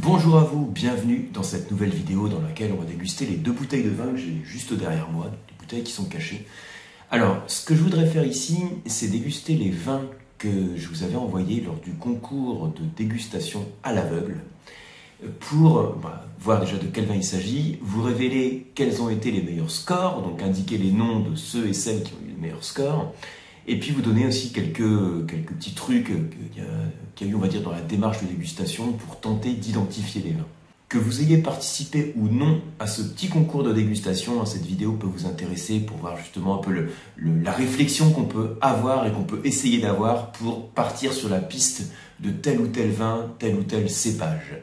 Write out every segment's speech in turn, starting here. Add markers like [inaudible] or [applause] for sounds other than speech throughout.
Bonjour à vous, bienvenue dans cette nouvelle vidéo dans laquelle on va déguster les deux bouteilles de vin que j'ai juste derrière moi, des bouteilles qui sont cachées. Alors, ce que je voudrais faire ici, c'est déguster les vins que je vous avais envoyés lors du concours de dégustation à l'aveugle pour bah, voir déjà de quel vin il s'agit, vous révéler quels ont été les meilleurs scores, donc indiquer les noms de ceux et celles qui ont eu le meilleur score, et puis vous donner aussi quelques, quelques petits trucs qu'il y, a eu, on va dire, dans la démarche de dégustation pour tenter d'identifier les vins. Que vous ayez participé ou non à ce petit concours de dégustation, cette vidéo peut vous intéresser pour voir justement un peu la réflexion qu'on peut avoir et qu'on peut essayer d'avoir pour partir sur la piste de tel ou tel vin, tel ou tel cépage.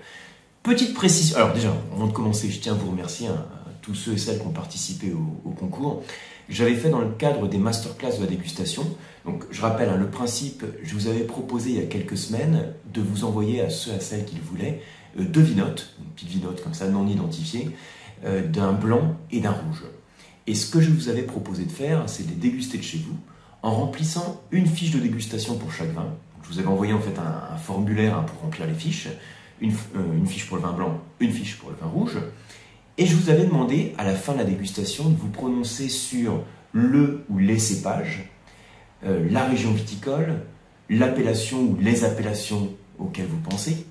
Petite précision, alors déjà, avant de commencer, je tiens à vous remercier hein, tous ceux et celles qui ont participé au, concours. J'avais fait dans le cadre des masterclass de la dégustation, donc je rappelle hein, le principe, je vous avais proposé il y a quelques semaines de vous envoyer à ceux et à celles qui le voulaient euh, deux vinotes, une petite vinote comme ça non identifiée, euh, d'un blanc et d'un rouge. Et ce que je vous avais proposé de faire, c'est de les déguster de chez vous en remplissant une fiche de dégustation pour chaque vin. Je vous avais envoyé en fait un, formulaire hein, pour remplir les fiches. Euh, une, fiche pour le vin blanc, une fiche pour le vin rouge. Et je vous avais demandé, à la fin de la dégustation, de vous prononcer sur le ou les cépages, euh, la région viticole, l'appellation ou les appellations auxquelles vous pensez,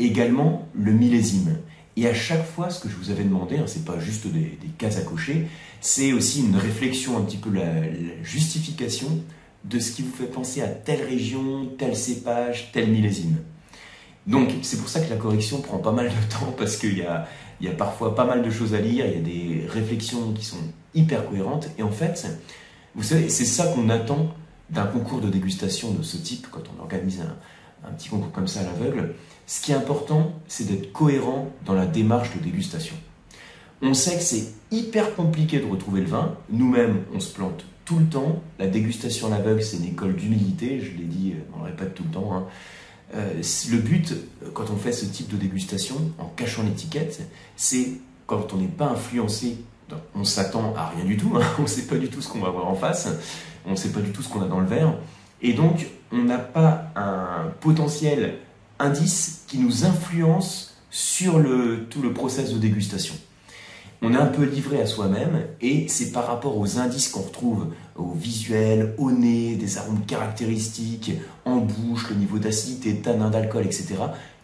également le millésime. Et à chaque fois, ce que je vous avais demandé, hein, ce n'est pas juste des, cases à cocher, c'est aussi une réflexion, un petit peu la, justification de ce qui vous fait penser à telle région, tel cépage, tel millésime. Donc c'est pour ça que la correction prend pas mal de temps parce qu'il y a, y a parfois pas mal de choses à lire, il y a des réflexions qui sont hyper cohérentes. Et en fait, vous savez, c'est ça qu'on attend d'un concours de dégustation de ce type quand on organise un, petit concours comme ça à l'aveugle. Ce qui est important, c'est d'être cohérent dans la démarche de dégustation. On sait que c'est hyper compliqué de retrouver le vin. Nous-mêmes, on se plante tout le temps. La dégustation à l'aveugle, c'est une école d'humilité. Je l'ai dit, on le répète tout le temps. Hein. Euh, le but, quand on fait ce type de dégustation, en cachant l'étiquette, c'est quand on n'est pas influencé, on s'attend à rien du tout, hein, [laughs] on ne sait pas du tout ce qu'on va avoir en face, on ne sait pas du tout ce qu'on a dans le verre, et donc on n'a pas un potentiel indice qui nous influence sur tout le process de dégustation on est un peu livré à soi-même et c'est par rapport aux indices qu'on retrouve au visuel, au nez, des arômes caractéristiques, en bouche, le niveau d'acidité, tanin, d'alcool, etc.,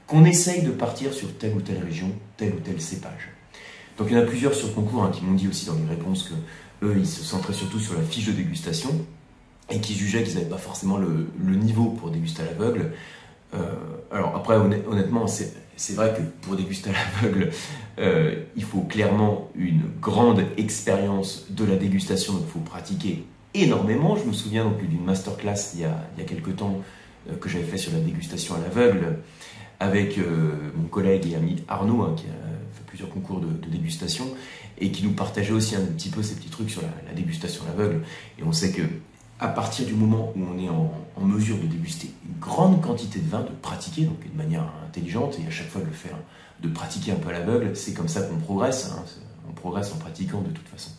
qu'on essaye de partir sur telle ou telle région, tel ou tel cépage. Donc il y en a plusieurs sur concours hein, qui m'ont dit aussi dans les réponses que eux, ils se centraient surtout sur la fiche de dégustation et qui jugeaient qu'ils n'avaient pas forcément le, niveau pour déguster à l'aveugle. Euh, alors après, honnêtement, c'est vrai que pour déguster à l'aveugle, euh, il faut clairement une grande expérience de la dégustation, donc il faut pratiquer énormément. Je me souviens donc d'une masterclass il y a, il y a quelques temps euh, que j'avais fait sur la dégustation à l'aveugle avec mon collègue et ami Arnaud, hein, qui a fait plusieurs concours de, dégustation, et qui nous partageait aussi un petit peu ces petits trucs sur la, la dégustation à l'aveugle. Et on sait que à partir du moment où on est en, mesure de déguster une grande quantité de vin, de pratiquer, donc de manière intelligente, et à chaque fois de le faire, de pratiquer un peu à l'aveugle, c'est comme ça qu'on progresse, hein, on progresse en pratiquant de toute façon.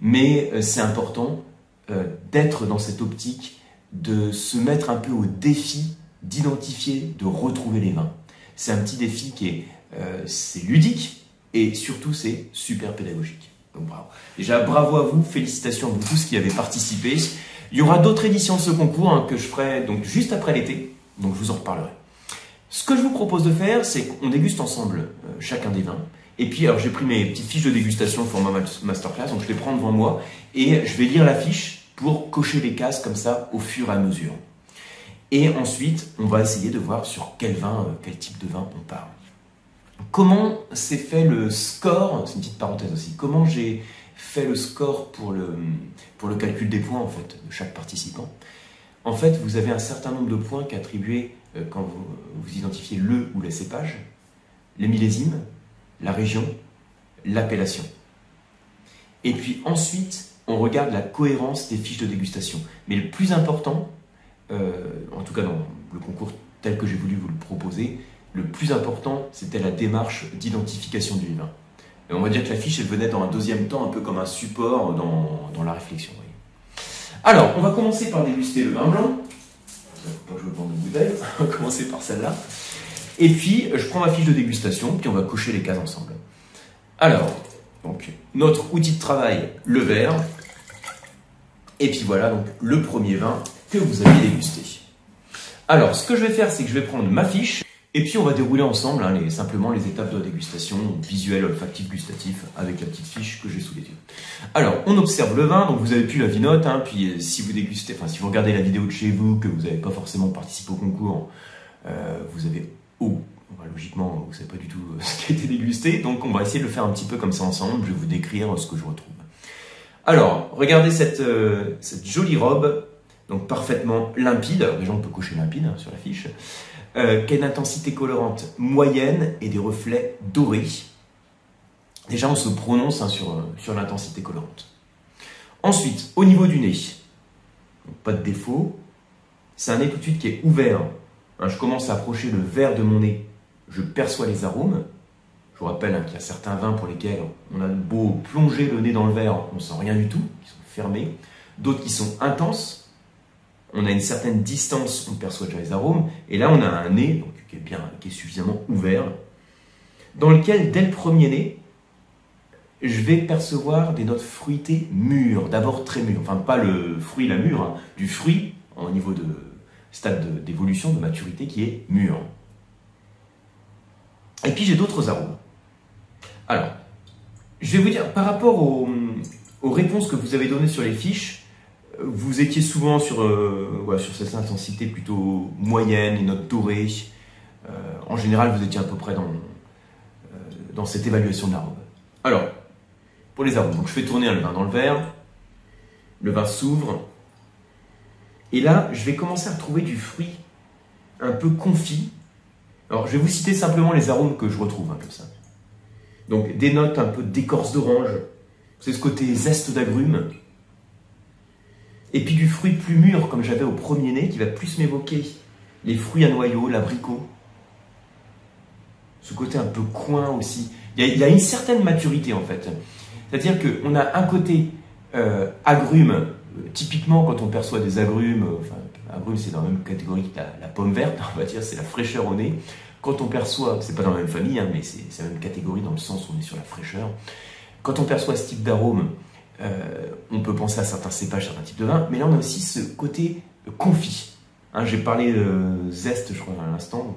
Mais euh, c'est important euh, d'être dans cette optique, de se mettre un peu au défi d'identifier, de retrouver les vins. C'est un petit défi qui est euh, c'est ludique et surtout c'est super pédagogique. Donc bravo. Déjà bravo à vous, félicitations à vous tous qui avez participé. Il y aura d'autres éditions de ce concours hein, que je ferai donc juste après l'été, donc je vous en reparlerai. Ce que je vous propose de faire, c'est qu'on déguste ensemble euh, chacun des vins. Et puis, alors j'ai pris mes petites fiches de dégustation format masterclass, donc je les prends devant moi et je vais lire la fiche pour cocher les cases comme ça au fur et à mesure. Et ensuite, on va essayer de voir sur quel vin, euh, quel type de vin on parle. Comment s'est fait le score C'est une petite parenthèse aussi. Comment j'ai fait le score pour le, pour le calcul des points en fait, de chaque participant. En fait, vous avez un certain nombre de points qu'attribuer euh, quand vous, vous, identifiez le ou les cépages, les millésimes, la région, l'appellation. Et puis ensuite, on regarde la cohérence des fiches de dégustation. Mais le plus important, euh, en tout cas dans le concours tel que j'ai voulu vous le proposer, le plus important, c'était la démarche d'identification du vin. On va dire que la fiche, elle venait dans un deuxième temps, un peu comme un support dans, dans la réflexion. Alors, on va commencer par déguster le vin blanc. Pas je de bouteille, [laughs] on va commencer par celle-là. Et puis, je prends ma fiche de dégustation, puis on va cocher les cases ensemble. Alors, donc, notre outil de travail, le verre. Et puis voilà, donc, le premier vin que vous avez dégusté. Alors, ce que je vais faire, c'est que je vais prendre ma fiche, et puis on va dérouler ensemble hein, simplement les étapes de la dégustation, visuel, olfactif, gustatif, avec la petite fiche que j'ai sous les yeux. Alors, on observe le vin, donc vous avez pu la vinote, hein, puis euh, si vous dégustez, enfin si vous regardez la vidéo de chez vous, que vous n'avez pas forcément participé au concours, euh, vous avez oh, logiquement, vous savez pas du tout euh, [laughs] ce qui a été dégusté, donc on va essayer de le faire un petit peu comme ça ensemble, je vais vous décrire ce que je retrouve. Alors, regardez cette, cette jolie robe, donc parfaitement limpide, alors déjà on peut cocher limpide hein, sur la fiche, euh, qui une intensité colorante moyenne et des reflets dorés. Déjà, on se prononce hein, sur, euh, sur l'intensité colorante. Ensuite, au niveau du nez, pas de défaut, c'est un nez tout de suite qui est ouvert. Hein, je commence à approcher le vert de mon nez, je perçois les arômes. Je vous rappelle hein, qu'il y a certains vins pour lesquels on a beau plonger le nez dans le verre, on ne sent rien du tout, ils sont fermés. D'autres qui sont intenses, on a une certaine distance, on perçoit déjà les arômes, et là on a un nez qui, est bien, qui est suffisamment ouvert, dans lequel, dès le premier nez, je vais percevoir des notes fruitées mûres, d'abord très mûres, enfin pas le fruit, la mûre, hein, du fruit au niveau de stade d'évolution, de maturité qui est mûr. Et puis j'ai d'autres arômes. Alors, je vais vous dire, par rapport aux, aux réponses que vous avez données sur les fiches, vous étiez souvent sur, euh, sur cette intensité plutôt moyenne, une note dorée. Euh, en général, vous étiez à peu près dans, euh, dans cette évaluation de la robe. Alors, pour les arômes, donc je fais tourner le vin dans le verre, le vin s'ouvre, et là, je vais commencer à retrouver du fruit un peu confit. Alors, je vais vous citer simplement les arômes que je retrouve, hein, comme ça. Donc, des notes un peu d'écorce d'orange, c'est ce côté zeste d'agrumes, et puis du fruit plus mûr, comme j'avais au premier nez, qui va plus m'évoquer les fruits à noyaux, l'abricot. Ce côté un peu coin aussi. Il y a, une certaine maturité en fait. C'est-à-dire qu'on a un côté euh, agrumes, euh, typiquement quand on perçoit des agrumes, enfin, agrumes c'est dans la même catégorie que la, pomme verte, on va dire, c'est la fraîcheur au nez. Quand on perçoit, c'est pas dans la même famille, hein, mais c'est la même catégorie dans le sens où on est sur la fraîcheur. Quand on perçoit ce type d'arôme, euh, on peut penser à certains cépages, certains types de vins, mais là on a aussi ce côté confit. Hein, j'ai parlé de zeste, je crois, à l'instant.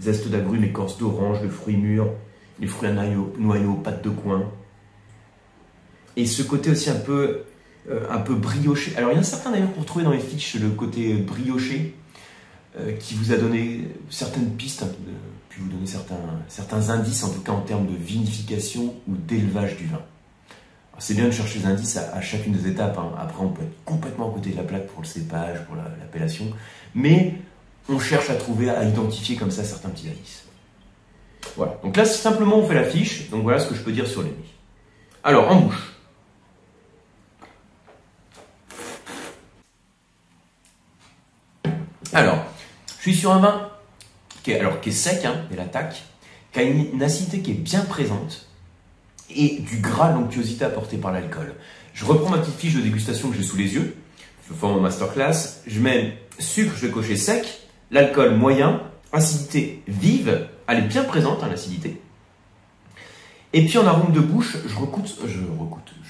Zeste d'agrumes, écorce d'orange, de fruits mûrs, les fruits à noyaux, noyaux pâte de coin. Et ce côté aussi un peu, euh, un peu brioché. Alors il y en a certains d'ailleurs qu'on retrouvait dans les fiches le côté brioché, euh, qui vous a donné certaines pistes, hein, puis vous donner certains indices, en tout cas en termes de vinification ou d'élevage du vin. C'est bien de chercher les indices à, chacune des étapes. Hein. Après, on peut être complètement à côté de la plaque pour le cépage, pour l'appellation. mais on cherche à trouver, à identifier comme ça certains petits indices. Voilà. Donc là, simplement, on fait la fiche. Donc voilà ce que je peux dire sur les nuits. Alors, en bouche. Alors, je suis sur un vin qui est, alors, qui est sec, hein, et l'attaque, qui a une acidité qui est bien présente, et du gras, l'onctuosité apportée par l'alcool. Je reprends ma petite fiche de dégustation que j'ai sous les yeux. Je fais mon masterclass. Je mets sucre, je vais cocher sec, l'alcool moyen, acidité vive, elle est bien présente, hein, l'acidité. Et puis en arôme de bouche, je recoute, je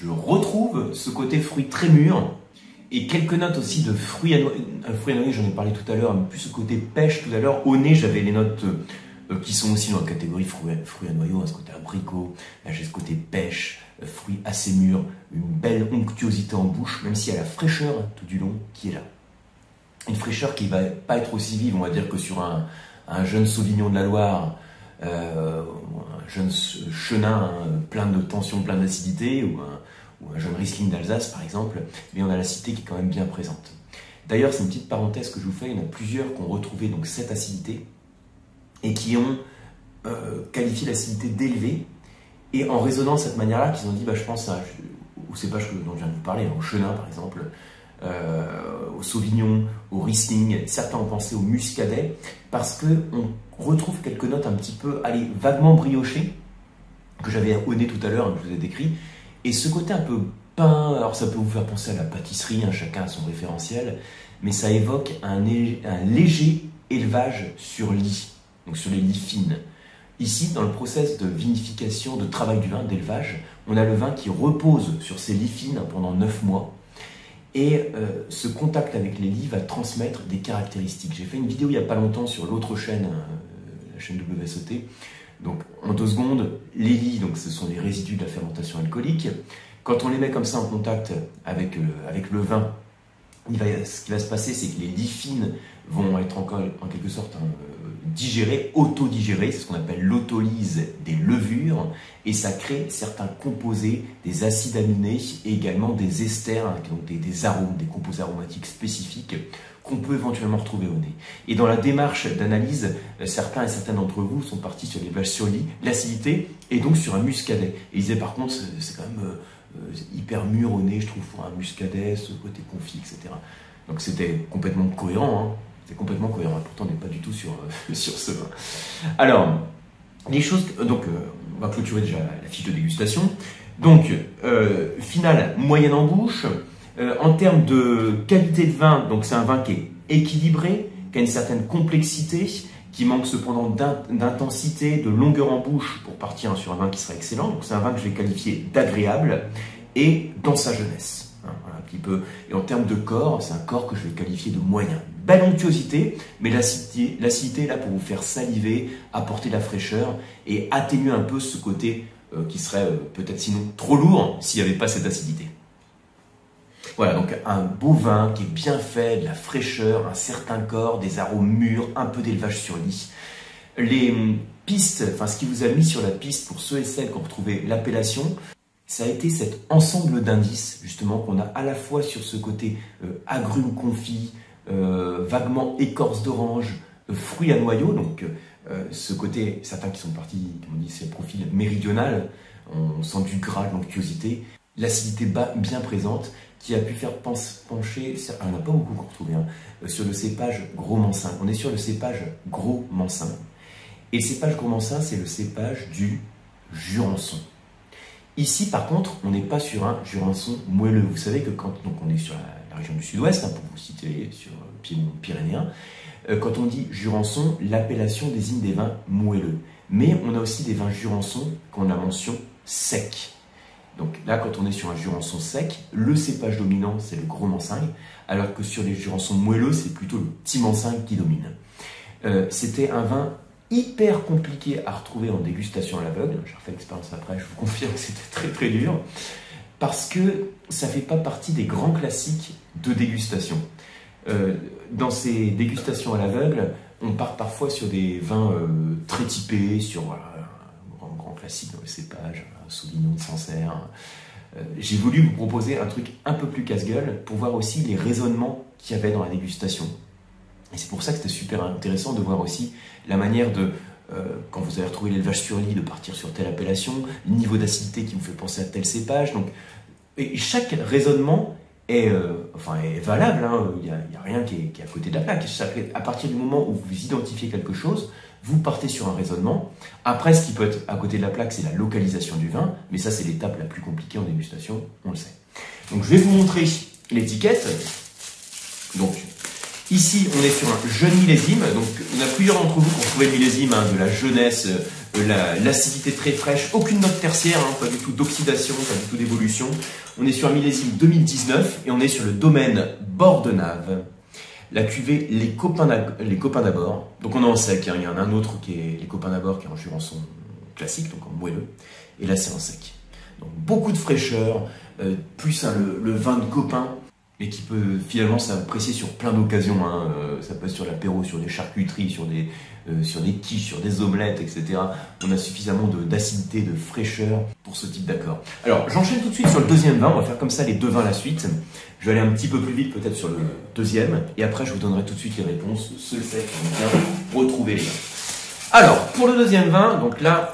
je retrouve ce côté fruit très mûr et quelques notes aussi de fruits à noyer. Fruit à j'en ai parlé tout à l'heure, plus ce côté pêche tout à l'heure. Au nez, j'avais les notes euh, qui sont aussi dans la catégorie fruits, fruits à noyaux, hein, ce côté abricot, là j'ai ce côté pêche, euh, fruits assez mûrs, une belle onctuosité en bouche, même s'il y a la fraîcheur tout du long qui est là. Une fraîcheur qui va pas être aussi vive, on va dire, que sur un, jeune Sauvignon de la Loire, euh, un jeune Chenin hein, plein de tension, plein d'acidité, ou un, jeune Riesling d'Alsace par exemple, mais on a l'acidité qui est quand même bien présente. D'ailleurs, c'est une petite parenthèse que je vous fais, il y en a plusieurs qui ont retrouvé donc cette acidité, et qui ont euh, qualifié l'acidité d'élevée. Et en raisonnant de cette manière-là, qu'ils ont dit, bah, je pense à, au cépage dont je viens de vous parler, au chenin par exemple, euh, au sauvignon, au riesling, certains ont pensé au muscadet, parce qu'on retrouve quelques notes un petit peu, allez, vaguement briochées, que j'avais au nez tout à l'heure, que je vous ai décrit, et ce côté un peu pain, alors ça peut vous faire penser à la pâtisserie, hein, chacun a son référentiel, mais ça évoque un, un léger élevage sur lit. Donc sur les lits fines. Ici, dans le process de vinification, de travail du vin, d'élevage, on a le vin qui repose sur ces lits fines pendant 9 mois. Et euh, ce contact avec les lits va transmettre des caractéristiques. J'ai fait une vidéo il n'y a pas longtemps sur l'autre chaîne, euh, la chaîne WSOT. Donc en deux secondes, les lits, ce sont les résidus de la fermentation alcoolique. Quand on les met comme ça en contact avec, euh, le vin, ce qui va se passer, c'est que les lits fines vont être en, en quelque sorte hein, digérés, autodigérés, c'est ce qu'on appelle l'autolyse des levures, et ça crée certains composés, des acides aminés et également des esters, hein, donc des, des arômes, des composés aromatiques spécifiques qu'on peut éventuellement retrouver au nez. Et dans la démarche d'analyse, euh, certains et certaines d'entre vous sont partis sur les vaches sur lit, l'acidité, et donc sur un muscadet. Et ils disaient par contre, c'est quand même euh, euh, hyper mûr au nez, je trouve, pour un muscadet, ce côté confit, etc. Donc c'était complètement cohérent, hein. C'est complètement cohérent. Pourtant, on n'est pas du tout sur, [laughs] sur ce vin. Alors, les choses. Donc, on va clôturer déjà la, fiche de dégustation. Donc, finale moyenne en bouche. Euh, en termes de qualité de vin, donc c'est un vin qui est équilibré, qui a une certaine complexité, qui manque cependant d'intensité, de longueur en bouche pour partir sur un vin qui sera excellent. Donc c'est un vin que je vais qualifier d'agréable et dans sa jeunesse. Un petit peu. Et en termes de corps, c'est un corps que je vais qualifier de moyen. Belle onctuosité, mais l'acidité est là pour vous faire saliver, apporter de la fraîcheur et atténuer un peu ce côté euh, qui serait euh, peut-être sinon trop lourd s'il n'y avait pas cette acidité. Voilà, donc un beau vin qui est bien fait, de la fraîcheur, un certain corps, des arômes mûrs, un peu d'élevage sur lit. Les hum, pistes, enfin ce qui vous a mis sur la piste pour ceux et celles qui ont retrouvé l'appellation, ça a été cet ensemble d'indices justement qu'on a à la fois sur ce côté euh, agrumes confits, euh, vaguement écorce d'orange, euh, fruits à noyaux, donc ce côté, certains qui sont partis, on dit, c'est le profil méridional, on sent du gras, de l'onctuosité, l'acidité bien présente, qui a pu faire pencher, on n'a pas beaucoup retrouvé, hein, euh, sur le cépage gros mansin. On est sur le cépage gros mansin. Et le cépage gros mansin, c'est le cépage du jurançon. Ici, par contre, on n'est pas sur un jurançon moelleux. Vous savez que quand donc on est sur la, région du sud-ouest, hein, pour vous citer sur le Piémont pyrénéen, euh, quand on dit jurançon, l'appellation désigne des vins moelleux. Mais on a aussi des vins jurançons qu'on a mention sec. Donc là, quand on est sur un jurançon sec, le cépage dominant, c'est le gros mansingue, alors que sur les jurançons moelleux, c'est plutôt le petit mansingue qui domine. Euh, c'était un vin hyper compliqué à retrouver en dégustation à l'aveugle. J'ai refait l'expérience après, je vous confirme que c'était très très dur, parce que ça ne fait pas partie des grands classiques de dégustation. Euh, dans ces dégustations à l'aveugle, on part parfois sur des vins euh, très typés, sur classique dans le cépage, un Sauvignon de Sancerre. Euh, j'ai voulu vous proposer un truc un peu plus casse-gueule pour voir aussi les raisonnements qu'il y avait dans la dégustation. Et c'est pour ça que c'était super intéressant de voir aussi la manière de, euh, quand vous avez retrouvé l'élevage sur lit, de partir sur telle appellation, le niveau d'acidité qui vous fait penser à tel cépage. Donc, chaque raisonnement est, euh, enfin, est valable, hein. il n'y a, rien qui est, à côté de la plaque. À partir du moment où vous identifiez quelque chose, vous partez sur un raisonnement. Après, ce qui peut être à côté de la plaque, c'est la localisation du vin, mais ça, c'est l'étape la plus compliquée en dégustation, on le sait. Donc, je vais vous montrer l'étiquette. Donc, ici, on est sur un jeune millésime. Donc, on a plusieurs d'entre vous qui ont trouvé le millésime hein, de la jeunesse, de l'acidité très fraîche, aucune note tertiaire, hein, pas du tout d'oxydation, pas du tout d'évolution. On est sur un millésime 2019 et on est sur le domaine Bordenave la cuvée Les copains d'abord. Donc on est en sec, hein. il y en a un autre qui est Les copains d'abord qui est en jurançon classique, donc en moelleux. Et là c'est en sec. Donc beaucoup de fraîcheur, euh, plus hein, le, vin de copain, et qui peut finalement s'apprécier sur plein d'occasions. Hein. Euh, ça peut être sur l'apéro, sur des charcuteries, sur des, euh, sur des quiches, sur des omelettes, etc. On a suffisamment d'acidité, de, fraîcheur pour ce type d'accord. Alors j'enchaîne tout de suite sur le deuxième vin. On va faire comme ça les deux vins la suite. Je vais aller un petit peu plus vite peut-être sur le deuxième. Et après je vous donnerai tout de suite les réponses. Ceux qui vont bien retrouver les vins. Alors pour le deuxième vin, donc là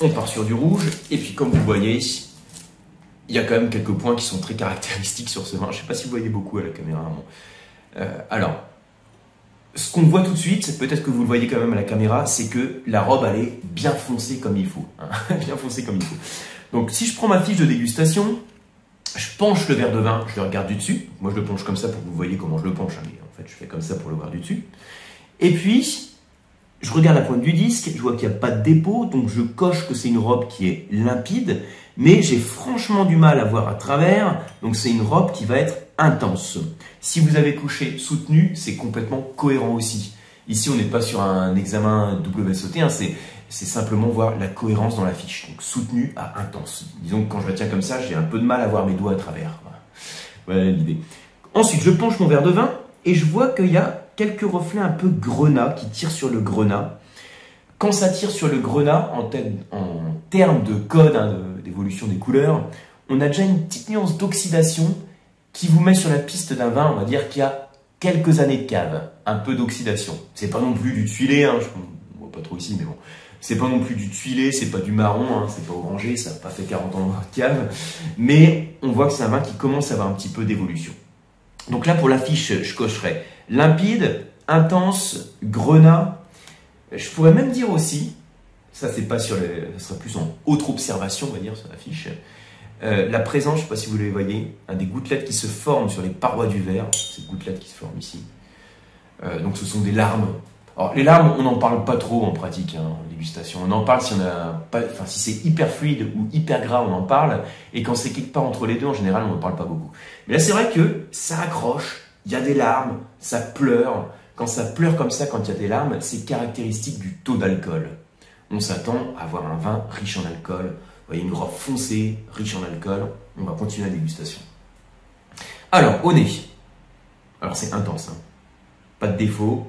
on part sur du rouge. Et puis comme vous voyez, il y a quand même quelques points qui sont très caractéristiques sur ce vin. Je ne sais pas si vous voyez beaucoup à la caméra. Euh, alors, ce qu'on voit tout de suite, peut-être que vous le voyez quand même à la caméra, c'est que la robe, elle est bien foncée comme il faut. Hein. [laughs] bien foncée comme il faut. Donc, si je prends ma fiche de dégustation, je penche le verre de vin, je le regarde du dessus. Moi, je le penche comme ça pour que vous voyez comment je le penche. Hein, en fait, je fais comme ça pour le voir du dessus. Et puis, je regarde la pointe du disque, je vois qu'il n'y a pas de dépôt, donc je coche que c'est une robe qui est limpide, mais j'ai franchement du mal à voir à travers, donc c'est une robe qui va être intense. Si vous avez couché soutenu, c'est complètement cohérent aussi. Ici, on n'est pas sur un examen WSOT, hein, c'est simplement voir la cohérence dans la fiche. Donc soutenu à intense. Disons que quand je la tiens comme ça, j'ai un peu de mal à voir mes doigts à travers. Voilà, l'idée. Ensuite, je penche mon verre de vin et je vois qu'il y a quelques reflets un peu grenat qui tirent sur le grenat. Quand ça tire sur le grenat, en, termes de code hein, d'évolution des couleurs, on a déjà une petite nuance d'oxydation qui vous met sur la piste d'un vin, on va dire, qui a quelques années de cave, un peu d'oxydation. C'est pas non plus du tuilé, hein, vois pas trop ici, mais bon. C'est pas non plus du tuilé, c'est pas du marron, hein, c'est pas orangé, ça n'a pas fait 40 ans de cave. Mais on voit que c'est un vin qui commence à avoir un petit peu d'évolution. Donc là, pour l'affiche, je cocherai limpide, intense, grenat. Je pourrais même dire aussi, ça c'est pas sur les, ça plus en autre observation, on va dire, sur l'affiche. Euh, la présence, je ne sais pas si vous les voyez, des gouttelettes qui se forment sur les parois du verre, ces gouttelettes qui se forment ici. Euh, donc ce sont des larmes. Alors les larmes, on n'en parle pas trop en pratique, hein, en dégustation. On en parle si si c'est hyper fluide ou hyper gras, on en parle. Et quand c'est quelque part entre les deux, en général, on n'en parle pas beaucoup. Mais là, c'est vrai que ça accroche, il y a des larmes, ça pleure. Quand ça pleure comme ça, quand il y a des larmes, c'est caractéristique du taux d'alcool. On s'attend à avoir un vin riche en alcool. Vous voyez, une robe foncée, riche en alcool. On va continuer la dégustation. Alors, au nez. Alors, c'est intense. Hein. Pas de défaut.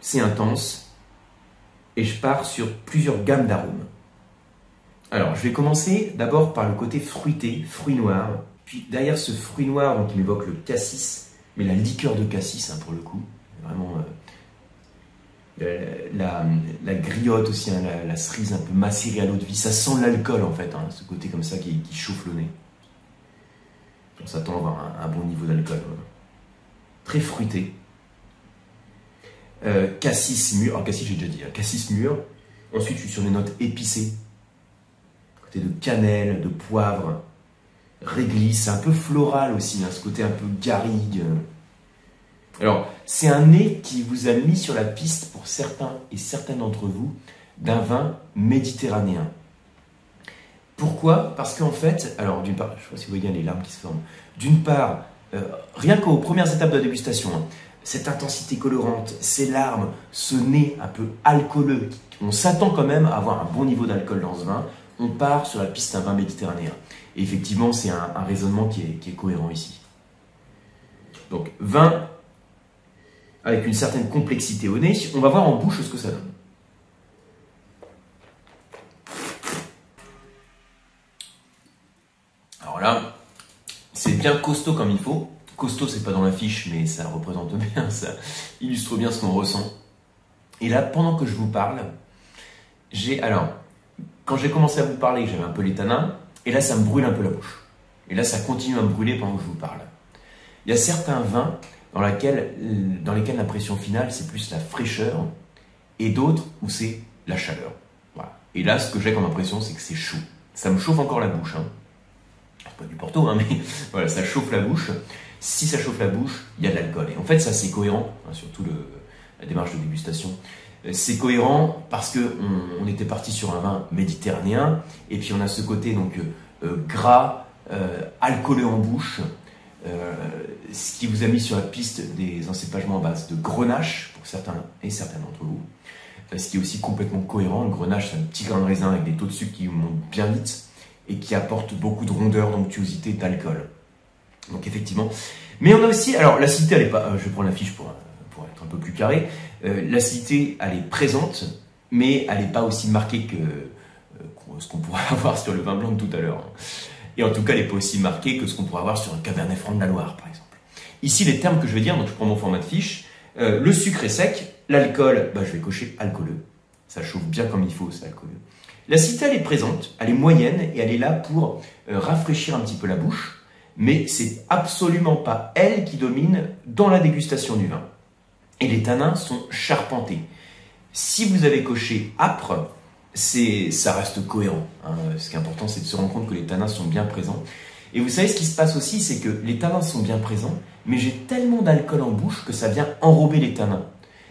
C'est intense. Et je pars sur plusieurs gammes d'arômes. Alors, je vais commencer d'abord par le côté fruité, fruit noir. Puis derrière ce fruit noir, donc, qui m'évoque le cassis, mais la liqueur de cassis hein, pour le coup, vraiment euh, la, la, griotte aussi, hein, la, cerise un peu macérée à l'eau de vie, ça sent l'alcool en fait, hein, ce côté comme ça qui, chauffe le nez. On s'attend à avoir un, bon niveau d'alcool. Très fruité. Euh, cassis mûr, alors cassis j'ai déjà dit, cassis mûr. Ensuite je suis sur des notes épicées, côté de cannelle, de poivre, réglisse, un peu floral aussi, hein, ce côté un peu garrigue. Alors, c'est un nez qui vous a mis sur la piste pour certains et certaines d'entre vous d'un vin méditerranéen. Pourquoi? Parce qu'en fait, alors d'une part, je sais pas si vous voyez les larmes qui se forment, d'une part, euh, rien qu'aux premières étapes de la dégustation, hein, cette intensité colorante, ces larmes, ce nez un peu alcooleux, on s'attend quand même à avoir un bon niveau d'alcool dans ce vin, on part sur la piste d'un vin méditerranéen. Et effectivement, c'est un, raisonnement qui est, cohérent ici. Donc, vin avec une certaine complexité au nez, on va voir en bouche ce que ça donne. Alors là, c'est bien costaud comme il faut. Costaud, c'est pas dans la fiche, mais ça représente [laughs] bien, ça illustre bien ce qu'on ressent. Et là, pendant que je vous parle, j'ai alors quand j'ai commencé à vous parler, j'avais un peu les tanins, et là, ça me brûle un peu la bouche. Et là, ça continue à me brûler pendant que je vous parle. Il y a certains vins dans, dans lesquels l'impression finale, c'est plus la fraîcheur, et d'autres où c'est la chaleur. Et là, ce que j'ai comme impression, c'est que c'est chaud. Ça me chauffe encore la bouche. Hein. C'est pas du Porto, hein, mais [laughs] voilà, ça chauffe la bouche. Si ça chauffe la bouche, il y a de l'alcool. Et en fait, ça, c'est cohérent, hein, surtout la démarche de dégustation. Euh, c'est cohérent parce que on, était parti sur un vin méditerranéen et puis on a ce côté donc euh, euh, gras, alcoolé en bouche, ce qui vous a mis sur la piste des encépagements à base de grenache pour certains et certains d'entre vous. Ce qui est aussi complètement cohérent. Le grenache, c'est un petit grain de raisin avec des taux de sucre qui montent bien vite et qui apporte beaucoup de rondeur, d'onctuosité, d'alcool. Donc effectivement. Mais on a aussi, alors l'acidité, elle est pas, je vais prendre la fiche pour, être un peu plus carré. Euh, l'acidité, elle est présente, mais elle n'est pas aussi marquée que euh, ce qu'on pourrait [laughs] avoir sur le vin blanc de tout à l'heure. Et en tout cas, elle n'est pas aussi marquée que ce qu'on pourrait avoir sur un Cabernet Franc de la Loire, par exemple. Ici, les termes que je vais dire, donc je prends mon format de fiche. Euh, le sucre est sec, l'alcool, bah, je vais cocher alcooleux. Ça chauffe bien comme il faut, c'est alcooleux. L'acidité, elle est présente, elle est moyenne et elle est là pour rafraîchir un petit peu la bouche, mais c'est absolument pas elle qui domine dans la dégustation du vin et les tanins sont charpentés. Si vous avez coché âpre, c'est, ça reste cohérent. Hein. Ce qui est important, c'est de se rendre compte que les tanins sont bien présents. Et vous savez, ce qui se passe aussi, c'est que les tanins sont bien présents, mais j'ai tellement d'alcool en bouche que ça vient enrober les tanins.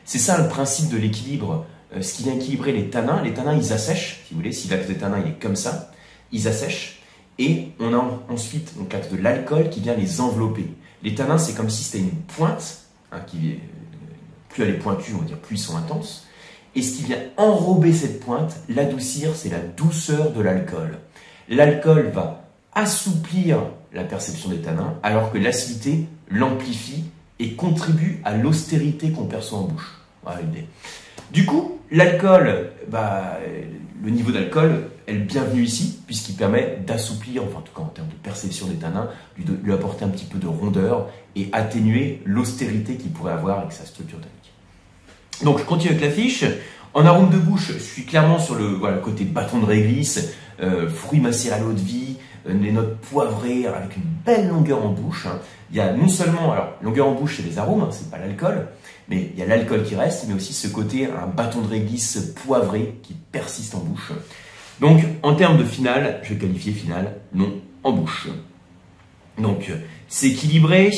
C'est ça le principe de l'équilibre. Euh, ce qui vient équilibrer les tanins, les tanins ils assèchent, si vous voulez, si l'axe des tanins est comme ça, ils assèchent. Et on a ensuite l'axe de l'alcool qui vient les envelopper. Les tanins c'est comme si c'était une pointe, hein, qui, euh, plus elle est pointue, on va dire plus ils sont intenses. Et ce qui vient enrober cette pointe, l'adoucir, c'est la douceur de l'alcool. L'alcool va assouplir la perception des tanins, alors que l'acidité l'amplifie et contribue à l'austérité qu'on perçoit en bouche. Voilà l'idée. Du coup, l'alcool, bah, le niveau d'alcool est le bienvenu ici, puisqu'il permet d'assouplir, enfin en tout cas en termes de perception des tanins, lui, lui apporter un petit peu de rondeur et atténuer l'austérité qu'il pourrait avoir avec sa structure tannique. Donc je continue avec la fiche. En arôme de bouche, je suis clairement sur le côté bâton de réglisse, euh, fruits macérés à l'eau de vie, euh, les notes poivrées avec une belle longueur en bouche. Il y a non seulement, alors longueur en bouche c'est les arômes, c'est pas l'alcool, mais il y a l'alcool qui reste, mais aussi ce côté un bâton de réglisse poivré qui persiste en bouche. Donc en termes de finale, je vais qualifier finale non en bouche. Donc c'est équilibré,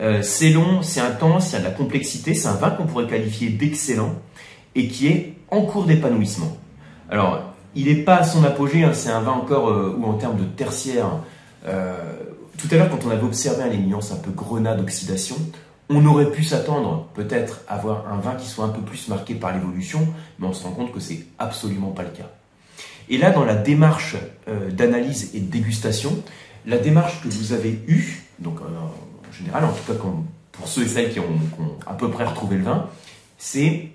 euh, c'est long, c'est intense, il y a de la complexité, c'est un vin qu'on pourrait qualifier d'excellent et qui est en cours d'épanouissement. Alors, il n'est pas à son apogée, hein, c'est un vin encore euh, ou en termes de tertiaire. Euh, tout à l'heure, quand on avait observé les nuances un peu grenade oxydation, on aurait pu s'attendre peut-être à avoir un vin qui soit un peu plus marqué par l'évolution, mais on se rend compte que c'est absolument pas le cas. Et là, dans la démarche d'analyse et de dégustation, la démarche que vous avez eue, donc général, en tout cas pour ceux et celles qui ont, à peu près retrouvé le vin, c'est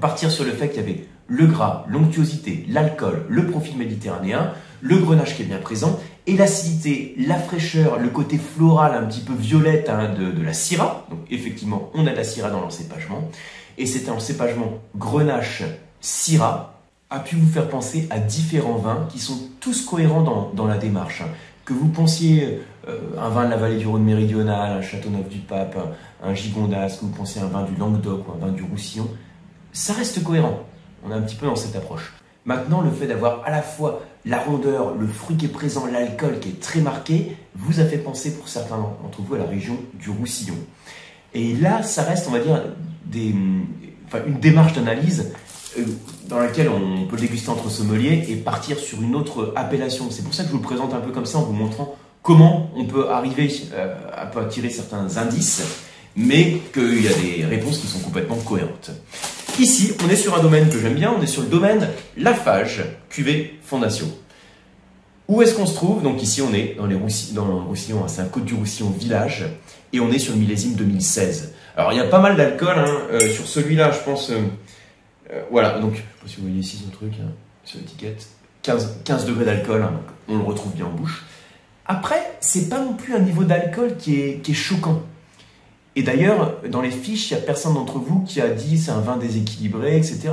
partir sur le fait qu'il y avait le gras, l'onctuosité, l'alcool, le profil méditerranéen, le grenage qui est bien présent, et l'acidité, la fraîcheur, le côté floral un petit peu violette hein, de, la syrah. Donc effectivement, on a de la syrah dans l'encépagement. Et c'est un cépagement grenache syrah a pu vous faire penser à différents vins qui sont tous cohérents dans, la démarche. Que vous pensiez un vin de la vallée du Rhône méridional, un Châteauneuf du Pape, un, Gigondas, que vous pensiez à un vin du Languedoc ou un vin du Roussillon, ça reste cohérent. On est un petit peu dans cette approche. Maintenant, le fait d'avoir à la fois la rondeur, le fruit qui est présent, l'alcool qui est très marqué, vous a fait penser pour certains d'entre vous à la région du Roussillon. Et là, ça reste, on va dire, une démarche d'analyse euh, dans laquelle on peut déguster entre sommeliers et partir sur une autre appellation. C'est pour ça que je vous le présente un peu comme ça en vous montrant comment on peut arriver euh, à tirer certains indices, mais qu'il y a des réponses qui sont complètement cohérentes. Ici, on est sur un domaine que j'aime bien, on est sur le domaine Lafage, QV Fondation. Où est-ce qu'on se trouve? Donc ici, on est dans, les dans le Roussillon, hein, c'est un Côte du Roussillon village, et on est sur le millésime 2016. Alors, il y a pas mal d'alcool, hein, euh, sur celui-là, je pense... Euh, voilà, donc, je sais pas si vous voyez ici son truc, hein, sur l'étiquette, 15, 15 degrés d'alcool, on le retrouve bien en bouche. Après, c'est pas non plus un niveau d'alcool qui est, choquant. Et d'ailleurs, dans les fiches, il n'y a personne d'entre vous qui a dit c'est un vin déséquilibré, etc.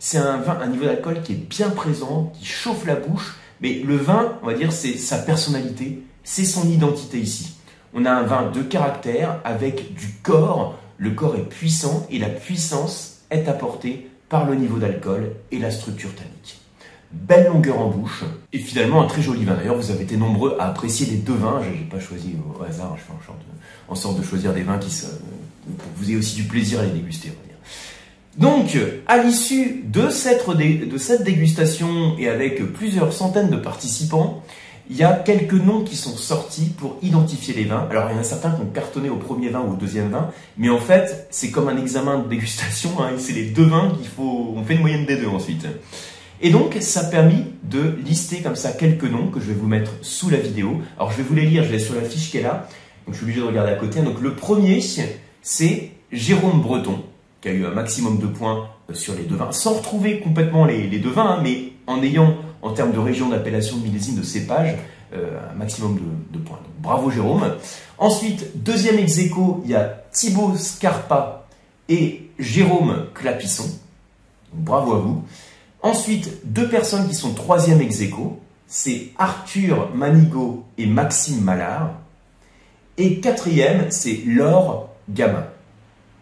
C'est un vin, un niveau d'alcool qui est bien présent, qui chauffe la bouche. Mais le vin, on va dire, c'est sa personnalité, c'est son identité ici. On a un vin de caractère avec du corps. Le corps est puissant et la puissance est apportée par le niveau d'alcool et la structure tannique belle longueur en bouche, et finalement un très joli vin. D'ailleurs, vous avez été nombreux à apprécier les deux vins. Je n'ai pas choisi au hasard, je fais en sorte, de, choisir des vins qui pour que vous ayez aussi du plaisir à les déguster. Donc, à l'issue de cette, dégustation et avec plusieurs centaines de participants, il y a quelques noms qui sont sortis pour identifier les vins. Alors, il y en a certains qui ont cartonné au premier vin ou au deuxième vin, mais en fait, c'est comme un examen de dégustation. Hein, c'est les deux vins qu'il faut. On fait une moyenne des deux ensuite. Et donc, ça a permis de lister comme ça quelques noms que je vais vous mettre sous la vidéo. Alors, je vais vous les lire, je vais sur la fiche qui est là. Donc, je suis obligé de regarder à côté. Donc, le premier, c'est Jérôme Breton, qui a eu un maximum de points euh, sur les deux vins, sans retrouver complètement les, vins, hein, mais en ayant, en termes de région d'appellation de millésime de cépage, euh, un maximum de, points. Donc, bravo Jérôme. Ensuite, deuxième ex il y a Thibaut Scarpa et Jérôme Clapisson. bravo à vous. Ensuite, deux personnes qui sont troisième ex aequo, c'est Arthur Manigo et Maxime Mallard. Et quatrième, c'est Laure Gamin.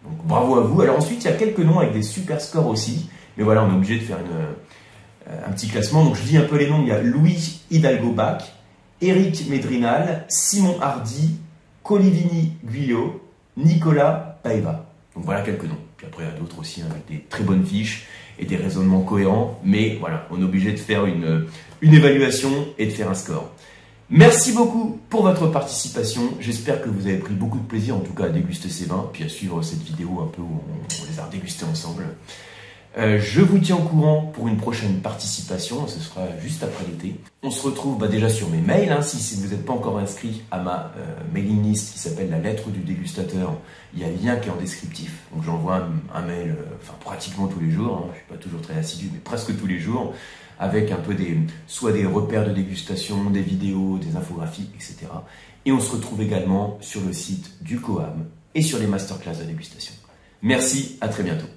Donc bravo à vous. Alors ensuite, il y a quelques noms avec des super scores aussi. Mais voilà, on est obligé de faire euh, un petit classement. Donc je dis un peu les noms. Il y a Louis Hidalgo-Bach, Eric Médrinal, Simon Hardy, Colivini Guyot, Nicolas Paeva. Donc voilà quelques noms. Puis après, il y a d'autres aussi hein, avec des très bonnes fiches et des raisonnements cohérents. Mais voilà, on est obligé de faire une, une évaluation et de faire un score. Merci beaucoup pour votre participation. J'espère que vous avez pris beaucoup de plaisir en tout cas à déguster ces vins, puis à suivre cette vidéo un peu où on, les a dégustés ensemble. Euh, je vous tiens au courant pour une prochaine participation, ce sera juste après l'été. On se retrouve bah, déjà sur mes mails, hein, si, vous n'êtes pas encore inscrit à ma euh, mailing list qui s'appelle la lettre du dégustateur, il y a le lien qui est en descriptif. Donc j'envoie un, mail euh, pratiquement tous les jours, hein. je ne suis pas toujours très assidu, mais presque tous les jours, avec un peu des, soit des repères de dégustation, des vidéos, des infographies, etc. Et on se retrouve également sur le site du COAM et sur les masterclass de dégustation. Merci, à très bientôt.